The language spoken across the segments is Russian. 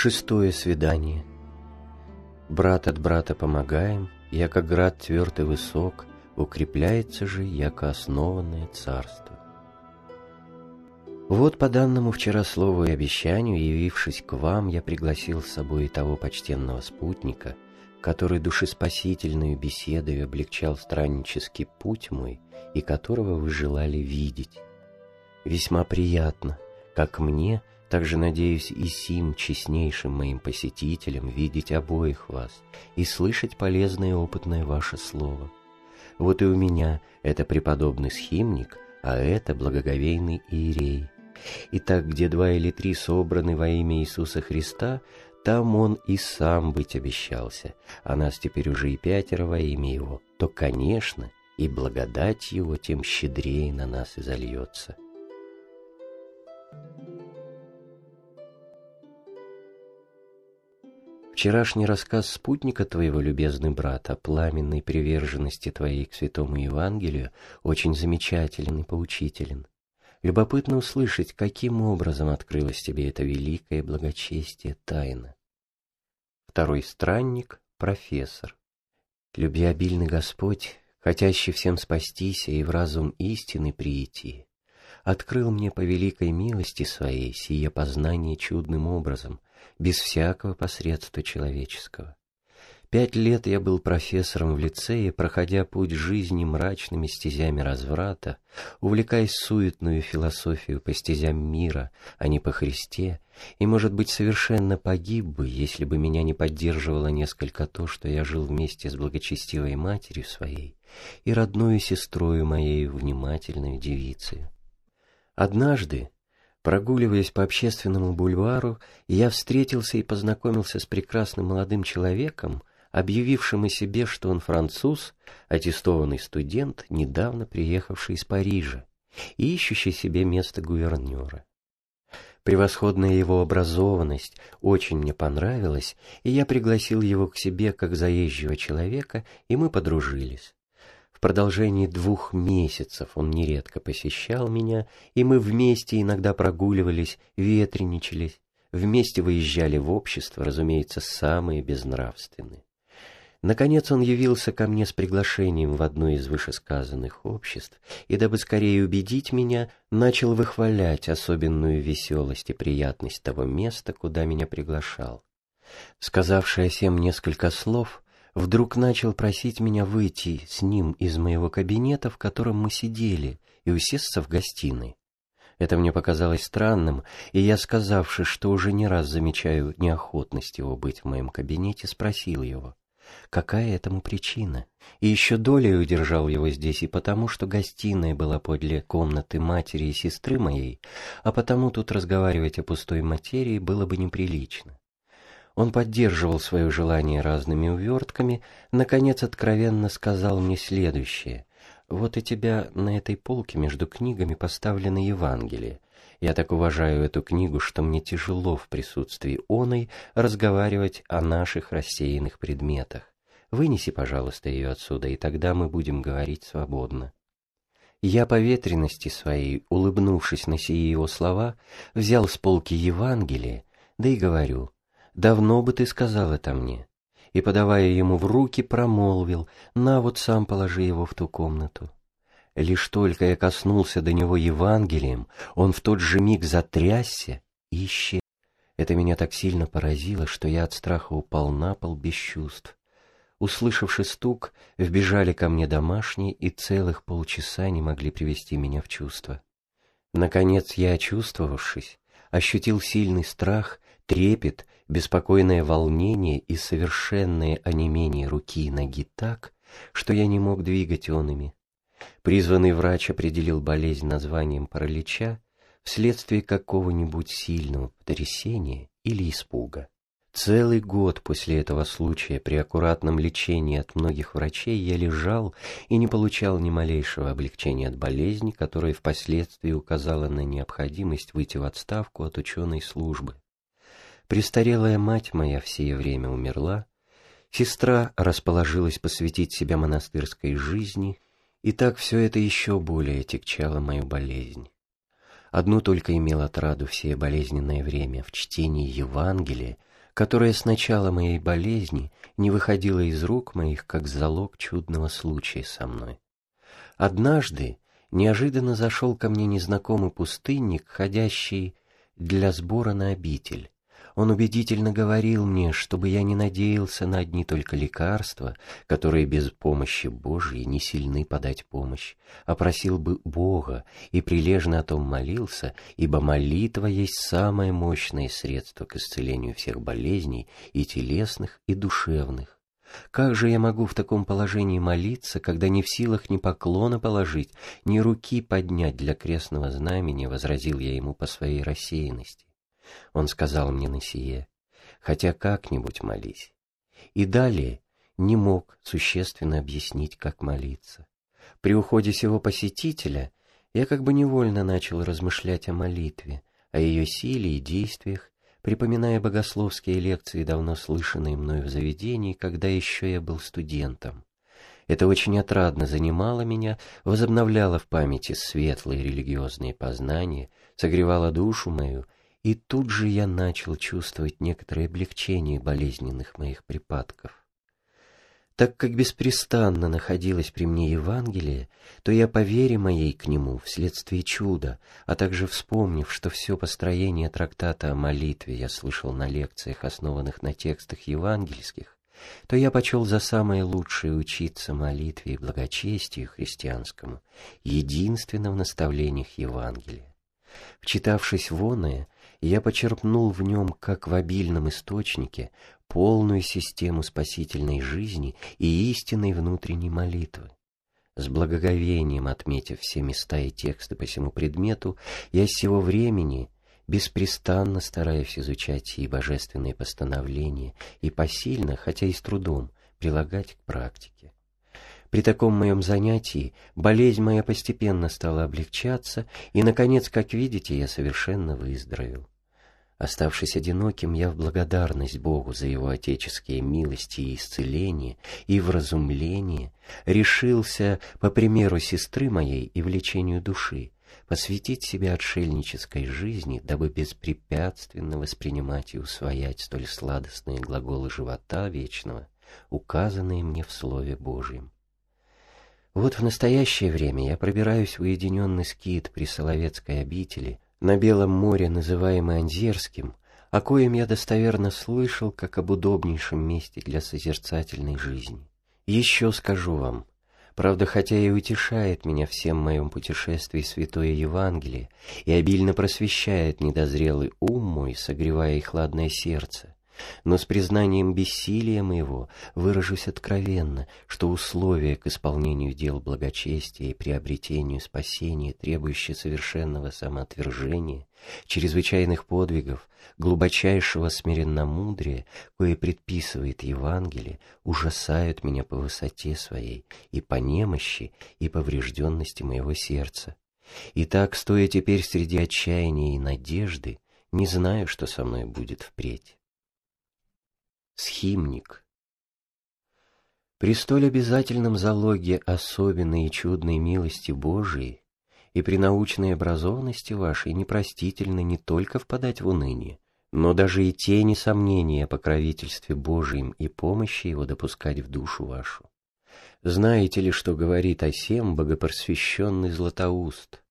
Шестое свидание. Брат от брата помогаем, яко град тверд и высок, укрепляется же, яко основанное царство. Вот по данному вчера слову и обещанию, явившись к вам, я пригласил с собой и того почтенного спутника, который душеспасительную беседой облегчал страннический путь мой и которого вы желали видеть. Весьма приятно, как мне — также надеюсь и сим честнейшим моим посетителям видеть обоих вас и слышать полезное и опытное ваше слово. Вот и у меня это преподобный схимник, а это благоговейный иерей. Итак, где два или три собраны во имя Иисуса Христа, там он и сам быть обещался, а нас теперь уже и пятеро во имя Его, то, конечно, и благодать Его тем щедрее на нас и Вчерашний рассказ спутника твоего, любезный брат, о пламенной приверженности твоей к святому Евангелию очень замечателен и поучителен. Любопытно услышать, каким образом открылось тебе это великое благочестие тайна. Второй странник — профессор. Любвеобильный Господь, хотящий всем спастись и в разум истины прийти, открыл мне по великой милости своей сие познание чудным образом, без всякого посредства человеческого. Пять лет я был профессором в лицее, проходя путь жизни мрачными стезями разврата, увлекаясь суетную философию по стезям мира, а не по Христе, и, может быть, совершенно погиб бы, если бы меня не поддерживало несколько то, что я жил вместе с благочестивой матерью своей и родную сестрою моей внимательной девицей. Однажды, Прогуливаясь по общественному бульвару, я встретился и познакомился с прекрасным молодым человеком, объявившим о себе, что он француз, аттестованный студент, недавно приехавший из Парижа и ищущий себе место гувернера. Превосходная его образованность очень мне понравилась, и я пригласил его к себе как заезжего человека, и мы подружились. В продолжении двух месяцев он нередко посещал меня, и мы вместе иногда прогуливались, ветреничались, вместе выезжали в общество, разумеется, самые безнравственные. Наконец он явился ко мне с приглашением в одно из вышесказанных обществ, и, дабы скорее убедить меня, начал выхвалять особенную веселость и приятность того места, куда меня приглашал. Сказавший о несколько слов, вдруг начал просить меня выйти с ним из моего кабинета, в котором мы сидели, и усесться в гостиной. Это мне показалось странным, и я, сказавши, что уже не раз замечаю неохотность его быть в моем кабинете, спросил его, какая этому причина, и еще долей удержал его здесь и потому, что гостиная была подле комнаты матери и сестры моей, а потому тут разговаривать о пустой материи было бы неприлично. Он поддерживал свое желание разными увертками, наконец откровенно сказал мне следующее. «Вот и тебя на этой полке между книгами поставлено Евангелие. Я так уважаю эту книгу, что мне тяжело в присутствии оной разговаривать о наших рассеянных предметах. Вынеси, пожалуйста, ее отсюда, и тогда мы будем говорить свободно». Я по ветренности своей, улыбнувшись на сие его слова, взял с полки Евангелие, да и говорю — давно бы ты сказал это мне. И, подавая ему в руки, промолвил, на вот сам положи его в ту комнату. Лишь только я коснулся до него Евангелием, он в тот же миг затрясся и исчез. Это меня так сильно поразило, что я от страха упал на пол без чувств. Услышавши стук, вбежали ко мне домашние и целых полчаса не могли привести меня в чувство. Наконец я, очувствовавшись, ощутил сильный страх, трепет беспокойное волнение и совершенное онемение руки и ноги так, что я не мог двигать он ими. Призванный врач определил болезнь названием паралича вследствие какого-нибудь сильного потрясения или испуга. Целый год после этого случая при аккуратном лечении от многих врачей я лежал и не получал ни малейшего облегчения от болезни, которая впоследствии указала на необходимость выйти в отставку от ученой службы. Престарелая мать моя в время умерла, сестра расположилась посвятить себя монастырской жизни, и так все это еще более тягчало мою болезнь. Одну только имел отраду все болезненное время в чтении Евангелия, которая с начала моей болезни не выходила из рук моих, как залог чудного случая со мной. Однажды неожиданно зашел ко мне незнакомый пустынник, ходящий для сбора на обитель. Он убедительно говорил мне, чтобы я не надеялся на одни только лекарства, которые без помощи Божьей не сильны подать помощь, а просил бы Бога и прилежно о том молился, ибо молитва есть самое мощное средство к исцелению всех болезней и телесных, и душевных. Как же я могу в таком положении молиться, когда не в силах ни поклона положить, ни руки поднять для крестного знамени, возразил я ему по своей рассеянности. Он сказал мне на сие, хотя как-нибудь молись. И далее не мог существенно объяснить, как молиться. При уходе сего посетителя я как бы невольно начал размышлять о молитве, о ее силе и действиях, припоминая богословские лекции, давно слышанные мною в заведении, когда еще я был студентом. Это очень отрадно занимало меня, возобновляло в памяти светлые религиозные познания, согревало душу мою и тут же я начал чувствовать некоторое облегчение болезненных моих припадков. Так как беспрестанно находилось при мне Евангелие, то я по вере моей к нему вследствие чуда, а также вспомнив, что все построение трактата о молитве я слышал на лекциях, основанных на текстах евангельских, то я почел за самое лучшее учиться молитве и благочестию христианскому, единственно в наставлениях Евангелия. Вчитавшись в оное, я почерпнул в нем, как в обильном источнике, полную систему спасительной жизни и истинной внутренней молитвы. С благоговением отметив все места и тексты по всему предмету, я с сего времени беспрестанно стараюсь изучать сии божественные постановления и посильно, хотя и с трудом, прилагать к практике. При таком моем занятии болезнь моя постепенно стала облегчаться, и, наконец, как видите, я совершенно выздоровел. Оставшись одиноким, я в благодарность Богу за Его отеческие милости и исцеление, и вразумление, решился, по примеру сестры моей и влечению души, посвятить себя отшельнической жизни, дабы беспрепятственно воспринимать и усвоять столь сладостные глаголы живота вечного, указанные мне в Слове Божьем. Вот в настоящее время я пробираюсь в уединенный скит при Соловецкой обители, на Белом море, называемый Анзерским, о коем я достоверно слышал, как об удобнейшем месте для созерцательной жизни. Еще скажу вам, правда, хотя и утешает меня всем моем путешествии Святое Евангелие и обильно просвещает недозрелый ум мой, согревая и хладное сердце, но с признанием бессилия моего выражусь откровенно, что условия к исполнению дел благочестия и приобретению спасения, требующие совершенного самоотвержения, чрезвычайных подвигов, глубочайшего смиренномудрия, кое предписывает Евангелие, ужасают меня по высоте своей и по немощи и поврежденности моего сердца. И так, стоя теперь среди отчаяния и надежды, не знаю, что со мной будет впредь. Схимник. При столь обязательном залоге особенной и чудной милости Божией и при научной образованности вашей непростительно не только впадать в уныние, но даже и тени сомнения о покровительстве Божием и помощи Его допускать в душу вашу. Знаете ли, что говорит о сем богопросвященный Златоуст?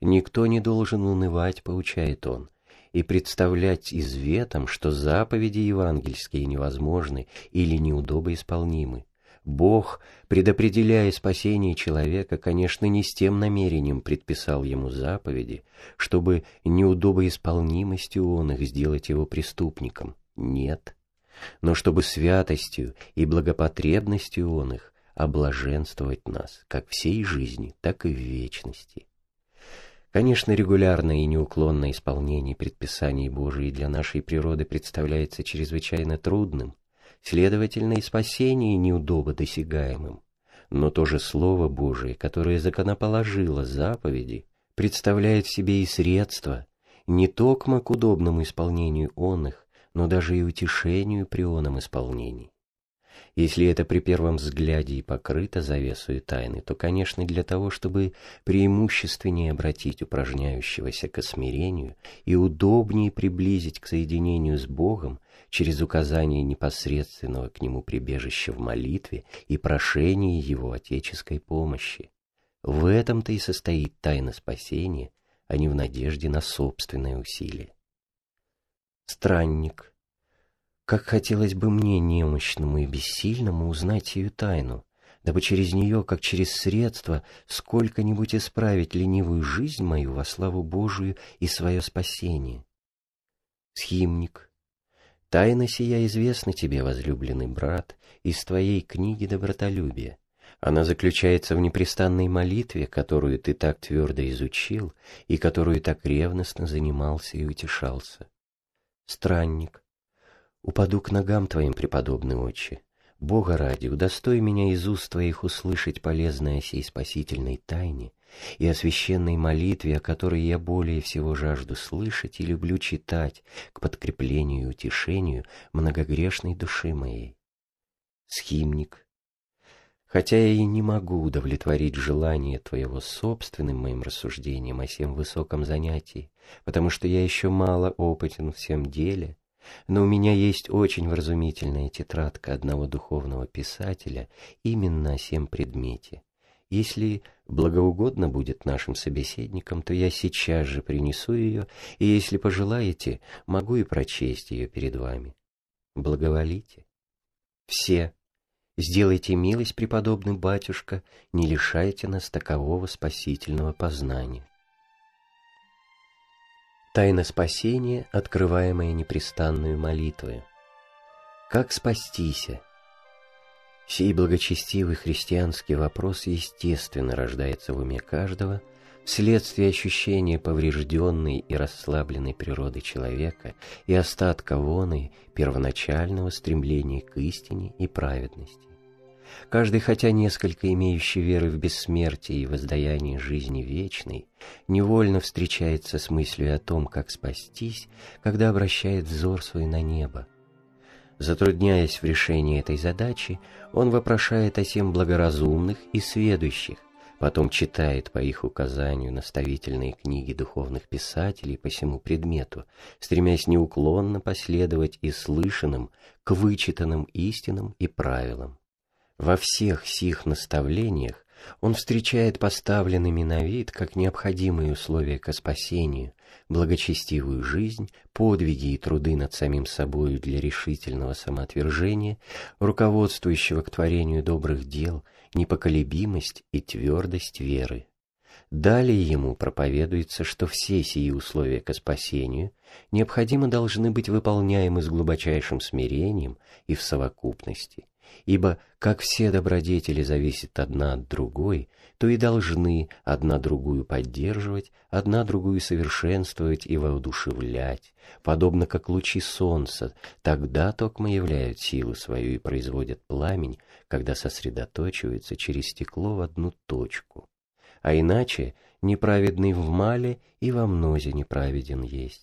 Никто не должен унывать, поучает он, и представлять изветом, что заповеди евангельские невозможны или неудобоисполнимы. Бог, предопределяя спасение человека, конечно, не с тем намерением предписал ему заповеди, чтобы неудобоисполнимостью он их сделать его преступником. Нет. Но чтобы святостью и благопотребностью он их облаженствовать нас, как всей жизни, так и в вечности. Конечно, регулярное и неуклонное исполнение предписаний Божией для нашей природы представляется чрезвычайно трудным, следовательно, и спасение неудобо досягаемым. Но то же Слово Божие, которое законоположило заповеди, представляет в себе и средства, не только к удобному исполнению он их, но даже и утешению при оном исполнении. Если это при первом взгляде и покрыто завесой тайны, то, конечно, для того, чтобы преимущественнее обратить упражняющегося к смирению и удобнее приблизить к соединению с Богом, через указание непосредственного к нему прибежища в молитве и прошение его отеческой помощи. В этом-то и состоит тайна спасения, а не в надежде на собственное усилие. Странник. Как хотелось бы мне, немощному и бессильному, узнать ее тайну, дабы через нее, как через средство, сколько-нибудь исправить ленивую жизнь мою во славу Божию и свое спасение. Схимник. Тайна сия известна тебе, возлюбленный брат, из твоей книги добротолюбия. Она заключается в непрестанной молитве, которую ты так твердо изучил и которую так ревностно занимался и утешался. Странник. Упаду к ногам твоим, преподобный отче, Бога ради, удостой меня из уст Твоих услышать полезное сей спасительной тайне и о священной молитве, о которой я более всего жажду слышать и люблю читать к подкреплению и утешению многогрешной души моей. Схимник. Хотя я и не могу удовлетворить желание Твоего собственным моим рассуждением о сем высоком занятии, потому что я еще мало опытен в всем деле, но у меня есть очень вразумительная тетрадка одного духовного писателя именно о сем предмете. Если благоугодно будет нашим собеседникам, то я сейчас же принесу ее, и если пожелаете, могу и прочесть ее перед вами. Благоволите. Все. Сделайте милость, преподобный батюшка, не лишайте нас такового спасительного познания. Тайна спасения, открываемая непрестанную молитвой. Как спастися? Сей благочестивый христианский вопрос естественно рождается в уме каждого вследствие ощущения поврежденной и расслабленной природы человека и остатка воны первоначального стремления к истине и праведности. Каждый, хотя несколько имеющий веры в бессмертие и воздаяние жизни вечной, невольно встречается с мыслью о том, как спастись, когда обращает взор свой на небо. Затрудняясь в решении этой задачи, он вопрошает о тем благоразумных и сведущих, потом читает по их указанию наставительные книги духовных писателей по всему предмету, стремясь неуклонно последовать и слышанным к вычитанным истинам и правилам. Во всех сих наставлениях он встречает поставленными на вид как необходимые условия к спасению, благочестивую жизнь, подвиги и труды над самим собою для решительного самоотвержения, руководствующего к творению добрых дел, непоколебимость и твердость веры. Далее ему проповедуется, что все сии условия к спасению необходимо должны быть выполняемы с глубочайшим смирением и в совокупности, ибо как все добродетели зависят одна от другой, то и должны одна другую поддерживать, одна другую совершенствовать и воодушевлять, подобно как лучи солнца, тогда токмо являют силу свою и производят пламень, когда сосредоточиваются через стекло в одну точку. А иначе неправедный в мале и во мнозе неправеден есть.